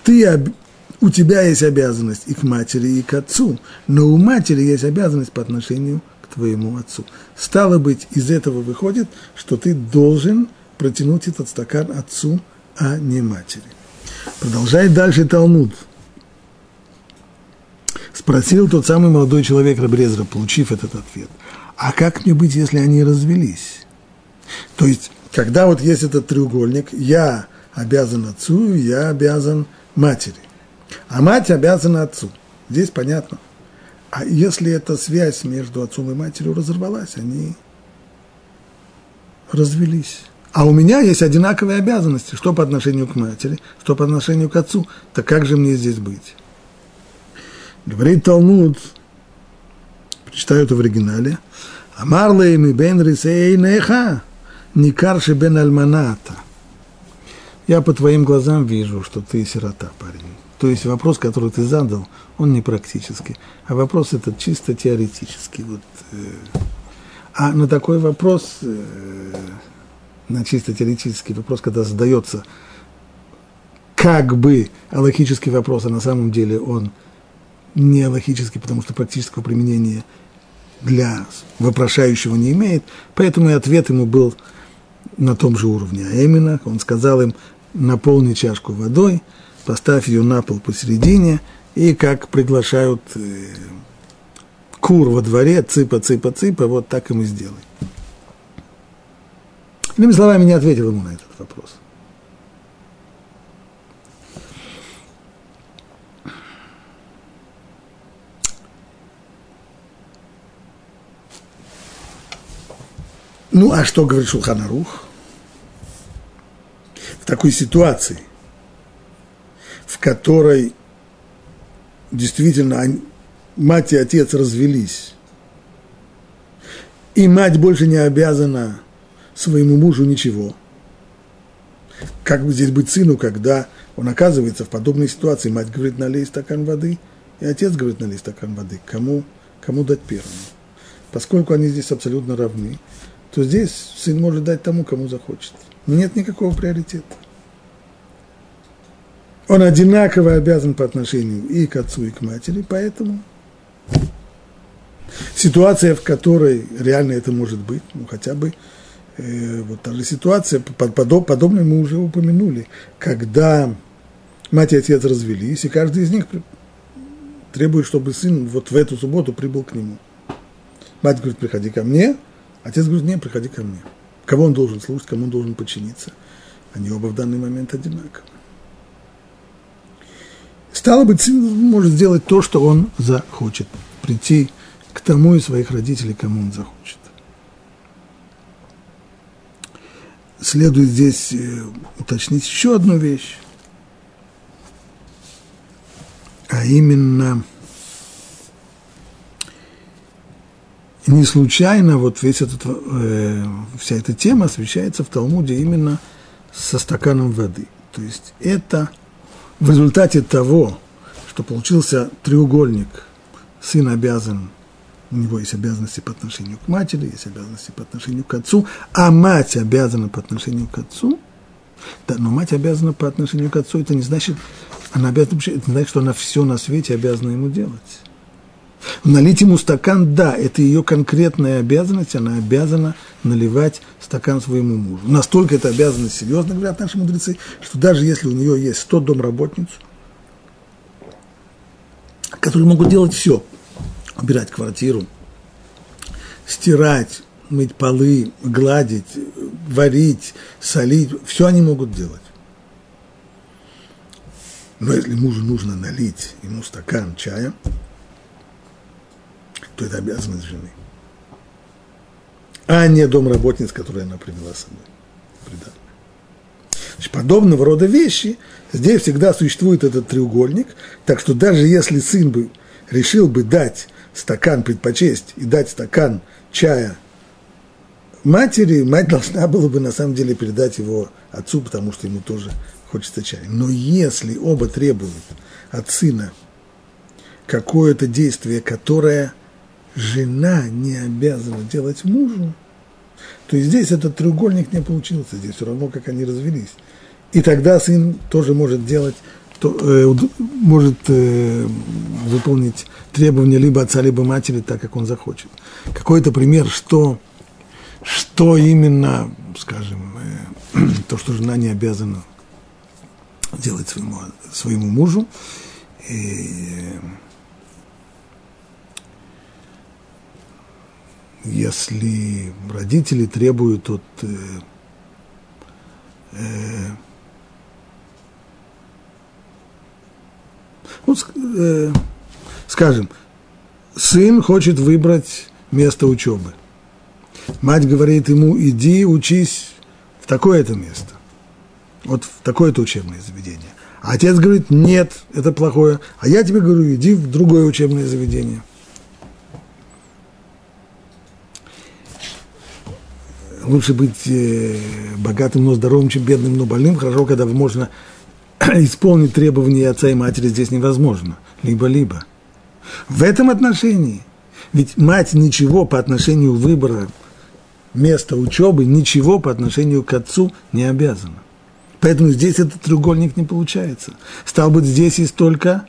ты у тебя есть обязанность и к матери, и к отцу, но у матери есть обязанность по отношению к твоему отцу. Стало быть, из этого выходит, что ты должен протянуть этот стакан отцу, а не матери. Продолжает дальше Талмуд. Спросил тот самый молодой человек Рабрезра, получив этот ответ. А как мне быть, если они развелись? То есть, когда вот есть этот треугольник, я обязан отцу, я обязан матери. А мать обязана отцу. Здесь понятно. А если эта связь между отцом и матерью разорвалась, они развелись. А у меня есть одинаковые обязанности, что по отношению к матери, что по отношению к отцу. Так как же мне здесь быть? Говорит Талмуд, прочитаю это в оригинале, Амарлейм и бен рисей неха, никарши бен альманата. Я по твоим глазам вижу, что ты сирота, парень. То есть вопрос, который ты задал, он не практический, а вопрос этот чисто теоретический. Вот, э, а на такой вопрос, э, на чисто теоретический вопрос, когда задается как бы аллахический вопрос, а на самом деле он не аллахический, потому что практического применения для вопрошающего не имеет, поэтому и ответ ему был на том же уровне. А именно, он сказал им, наполни чашку водой – поставь ее на пол посередине, и как приглашают э, кур во дворе, цыпа, цыпа, цыпа, вот так и мы сделаем. Иными словами, не ответил ему на этот вопрос. Ну, а что говорит Шулханарух? В такой ситуации, в которой действительно мать и отец развелись, и мать больше не обязана своему мужу ничего. Как бы здесь быть сыну, когда он оказывается в подобной ситуации, мать говорит, налей стакан воды, и отец говорит, налей стакан воды. Кому, кому дать первому? Поскольку они здесь абсолютно равны, то здесь сын может дать тому, кому захочет. Нет никакого приоритета. Он одинаково обязан по отношению и к отцу, и к матери, поэтому ситуация, в которой реально это может быть, ну хотя бы э, вот та же ситуация, подоб, подобное мы уже упомянули, когда мать и отец развелись, и каждый из них требует, чтобы сын вот в эту субботу прибыл к нему. Мать говорит, приходи ко мне, Отец говорит, не, приходи ко мне. Кого он должен слушать, кому он должен подчиниться. Они оба в данный момент одинаковы. Стало быть, сын может сделать то, что он захочет. Прийти к тому из своих родителей, кому он захочет. Следует здесь э, уточнить еще одну вещь, а именно – не случайно вот весь этот, э, вся эта тема освещается в Талмуде именно со стаканом воды. То есть это в результате того, что получился треугольник, сын обязан, у него есть обязанности по отношению к матери, есть обязанности по отношению к отцу, а мать обязана по отношению к отцу, да, но мать обязана по отношению к отцу, это не значит, она обязана, это значит, что она все на свете обязана ему делать. Налить ему стакан, да, это ее конкретная обязанность, она обязана наливать стакан своему мужу. Настолько это обязанность серьезно, говорят наши мудрецы, что даже если у нее есть 100 домработниц, которые могут делать все, убирать квартиру, стирать, мыть полы, гладить, варить, солить, все они могут делать. Но если мужу нужно налить ему стакан чая – то это обязанность жены. А не домработниц, которые она привела с собой. Значит, подобного рода вещи, здесь всегда существует этот треугольник, так что даже если сын бы решил бы дать стакан, предпочесть и дать стакан чая матери, мать должна была бы на самом деле передать его отцу, потому что ему тоже хочется чая. Но если оба требуют от сына какое-то действие, которое жена не обязана делать мужу, то и здесь этот треугольник не получился, здесь все равно, как они развелись. И тогда сын тоже может делать, то, э, может э, выполнить требования либо отца, либо матери, так как он захочет. Какой-то пример, что, что именно, скажем, э, [CLEARS THROAT] то, что жена не обязана делать своему, своему мужу. И, если родители требуют от э, э, вот, э, скажем, сын хочет выбрать место учебы. Мать говорит ему, иди учись в такое-то место, вот в такое-то учебное заведение. А отец говорит, нет, это плохое. А я тебе говорю, иди в другое учебное заведение. Лучше быть э, богатым, но здоровым, чем бедным, но больным. Хорошо, когда можно [CLEARS THROAT] исполнить требования отца и матери, здесь невозможно. Либо-либо. В этом отношении, ведь мать ничего по отношению выбора места учебы, ничего по отношению к отцу не обязана. Поэтому здесь этот треугольник не получается. Стал быть, здесь есть только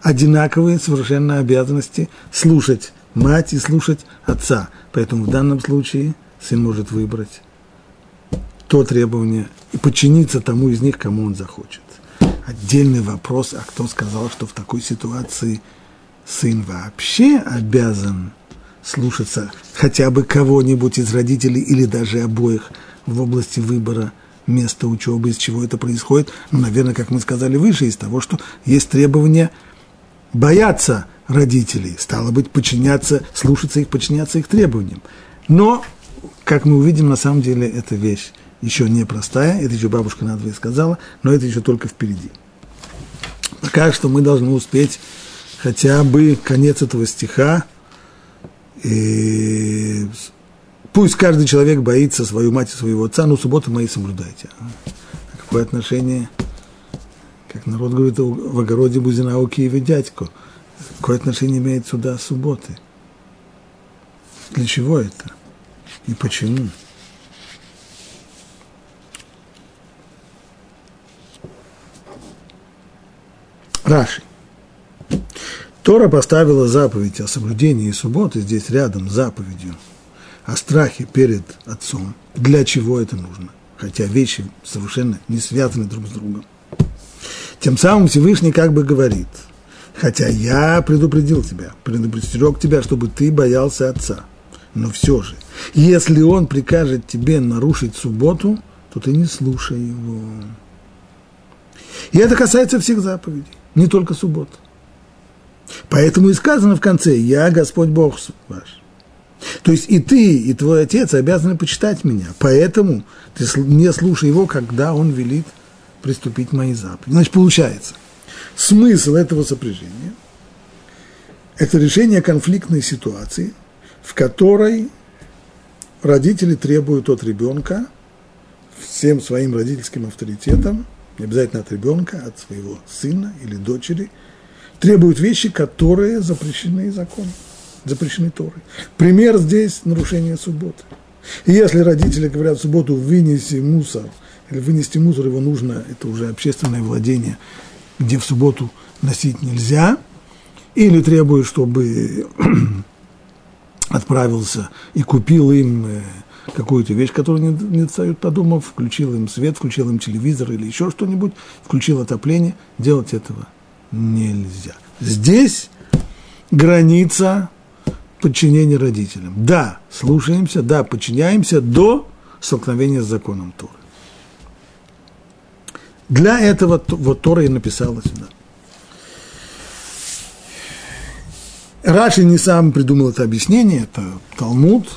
одинаковые совершенно обязанности слушать мать и слушать отца. Поэтому в данном случае – сын может выбрать то требование и подчиниться тому из них, кому он захочет. Отдельный вопрос, а кто сказал, что в такой ситуации сын вообще обязан слушаться хотя бы кого-нибудь из родителей или даже обоих в области выбора места учебы, из чего это происходит. Ну, наверное, как мы сказали выше, из того, что есть требования бояться родителей, стало быть, подчиняться, слушаться их, подчиняться их требованиям. Но, как мы увидим, на самом деле эта вещь еще не простая, это еще бабушка надвое сказала, но это еще только впереди. Пока что мы должны успеть хотя бы конец этого стиха, и пусть каждый человек боится свою мать и своего отца, но субботы мои соблюдайте. А какое отношение, как народ говорит, в огороде Бузина у Киеве дядьку, какое отношение имеет сюда субботы? Для чего это? И почему? Раши. Тора поставила заповедь о соблюдении субботы здесь рядом с заповедью о страхе перед отцом. Для чего это нужно? Хотя вещи совершенно не связаны друг с другом. Тем самым Всевышний как бы говорит, хотя я предупредил тебя, предупредил тебя, чтобы ты боялся отца. Но все же, если он прикажет тебе нарушить субботу, то ты не слушай его. И это касается всех заповедей не только суббот. Поэтому и сказано в конце, я Господь Бог ваш. То есть и ты, и твой отец обязаны почитать меня. Поэтому ты не слушай его, когда он велит приступить к моей заповеди. Значит, получается, смысл этого сопряжения – это решение конфликтной ситуации, в которой родители требуют от ребенка всем своим родительским авторитетом – не обязательно от ребенка, от своего сына или дочери, требуют вещи, которые запрещены законом, запрещены Торой. Пример здесь – нарушение субботы. И если родители говорят в субботу «вынеси мусор», или «вынести мусор его нужно», это уже общественное владение, где в субботу носить нельзя, или требуют, чтобы отправился и купил им э, какую-то вещь, которую не, не достают подумав, включил им свет, включил им телевизор или еще что-нибудь, включил отопление, делать этого нельзя. Здесь граница подчинения родителям. Да, слушаемся, да, подчиняемся до столкновения с законом Торы. Для этого вот Тора и написала сюда. Раши не сам придумал это объяснение, это Талмуд,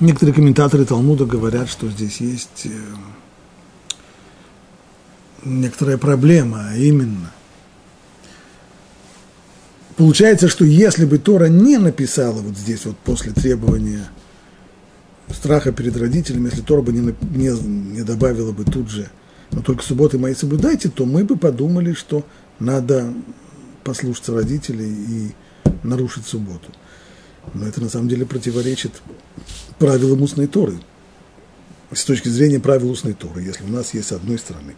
Некоторые комментаторы Талмуда говорят, что здесь есть э, некоторая проблема, а именно получается, что если бы Тора не написала вот здесь вот после требования страха перед родителями, если Тора бы не, не, не добавила бы тут же, но только субботы мои соблюдайте, то мы бы подумали, что надо послушаться родителей и нарушить субботу. Но это на самом деле противоречит правилам устной Торы. С точки зрения правил устной Торы, если у нас есть с одной стороны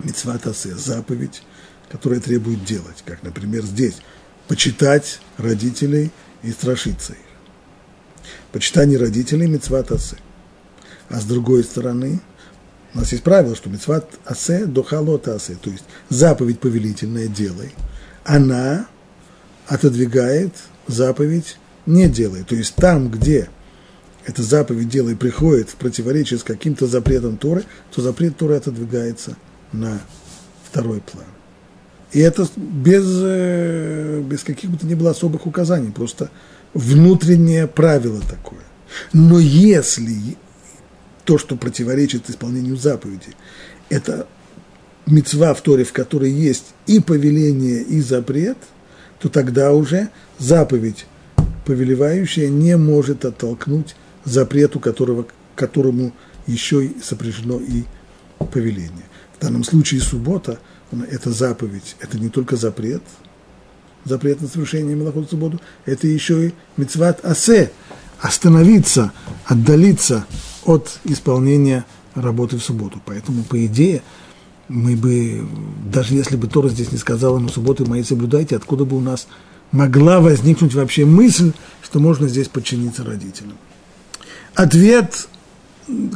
митцватасе, заповедь, которая требует делать, как, например, здесь, почитать родителей и страшиться их. Почитание родителей – митцват асе. А с другой стороны, у нас есть правило, что митцват асе до халота асе, то есть заповедь повелительная делай, она отодвигает заповедь не делай. То есть там, где эта заповедь делай приходит в противоречие с каким-то запретом Торы, то запрет Торы отодвигается на второй план. И это без, э, без каких бы то ни было особых указаний, просто внутреннее правило такое. Но если то, что противоречит исполнению заповеди, это мецва в Торе, в которой есть и повеление, и запрет, то тогда уже заповедь повелевающая не может оттолкнуть запрету, которого, которому еще и сопряжено и повеление. В данном случае суббота – это заповедь, это не только запрет, запрет на совершение Мелоход субботу, это еще и мецват асе – остановиться, отдалиться от исполнения работы в субботу. Поэтому, по идее, мы бы, даже если бы Тора здесь не сказала, но субботы мои соблюдайте, откуда бы у нас могла возникнуть вообще мысль, что можно здесь подчиниться родителям. Ответ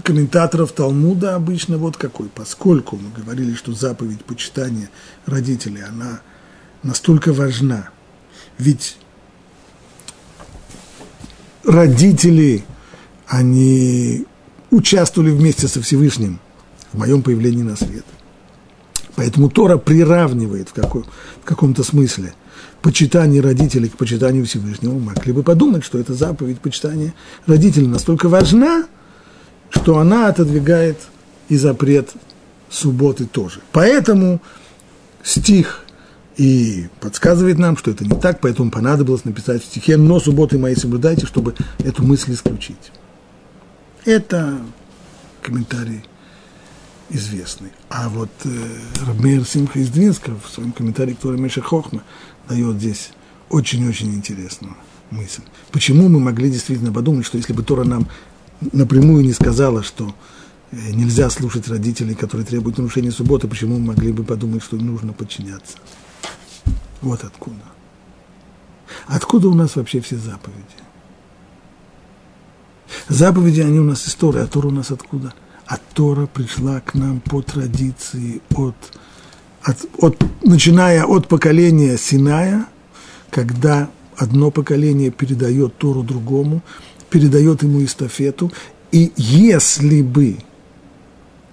комментаторов Талмуда обычно вот какой. Поскольку мы говорили, что заповедь почитания родителей, она настолько важна, ведь родители, они участвовали вместе со Всевышним в моем появлении на свет. Поэтому Тора приравнивает в, какой, в каком-то смысле почитание родителей к почитанию Всевышнего. Могли бы подумать, что эта заповедь почитания родителей настолько важна, что она отодвигает и запрет субботы тоже. Поэтому стих и подсказывает нам, что это не так, поэтому понадобилось написать в стихе «но субботы мои соблюдайте», чтобы эту мысль исключить. Это комментарий известный. А вот э, Рабмейр Симха из Двинска в своем комментарии к Торе Меша Хохма дает здесь очень-очень интересную мысль. Почему мы могли действительно подумать, что если бы Тора нам напрямую не сказала, что э, нельзя слушать родителей, которые требуют нарушения субботы, почему мы могли бы подумать, что нужно подчиняться? Вот откуда. Откуда у нас вообще все заповеди? Заповеди, они у нас история, а Тора у нас откуда? А Тора пришла к нам по традиции от, от, от, начиная от поколения Синая, когда одно поколение передает Тору другому, передает ему эстафету, и если бы,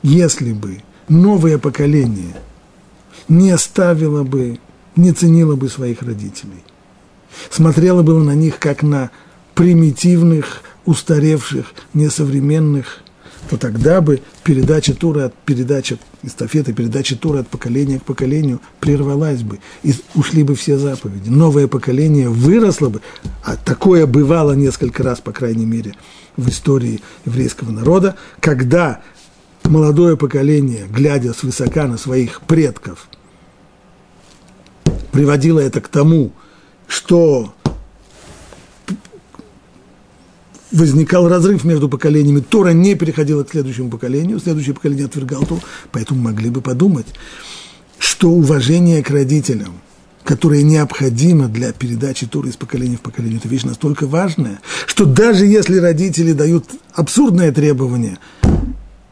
если бы новое поколение не оставило бы, не ценило бы своих родителей, смотрело бы на них как на примитивных, устаревших, несовременных, то тогда бы передача тура от передачи эстафеты, передача тура от поколения к поколению прервалась бы, и ушли бы все заповеди. Новое поколение выросло бы, а такое бывало несколько раз, по крайней мере, в истории еврейского народа, когда молодое поколение, глядя свысока на своих предков, приводило это к тому, что возникал разрыв между поколениями, Тора не переходила к следующему поколению, следующее поколение отвергало Тору, поэтому могли бы подумать, что уважение к родителям, которое необходимо для передачи Торы из поколения в поколение, это вещь настолько важная, что даже если родители дают абсурдное требование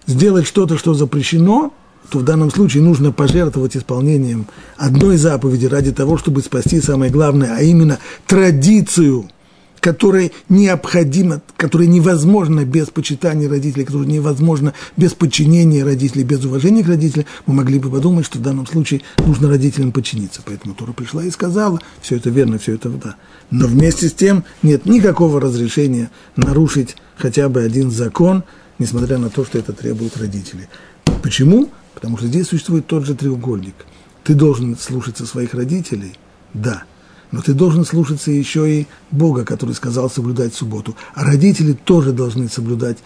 сделать что-то, что запрещено, то в данном случае нужно пожертвовать исполнением одной заповеди ради того, чтобы спасти самое главное, а именно традицию – которое необходимо, которое невозможно без почитания родителей, которое невозможно без подчинения родителей, без уважения к родителям, мы могли бы подумать, что в данном случае нужно родителям подчиниться. Поэтому Тора пришла и сказала, все это верно, все это да. Но вместе с тем нет никакого разрешения нарушить хотя бы один закон, несмотря на то, что это требуют родители. Почему? Потому что здесь существует тот же треугольник. Ты должен слушаться своих родителей, да – но ты должен слушаться еще и Бога, который сказал соблюдать субботу. А родители тоже должны соблюдать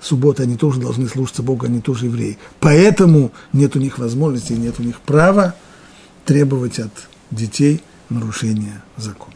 субботу, они тоже должны слушаться Бога, они тоже евреи. Поэтому нет у них возможности, нет у них права требовать от детей нарушения закона.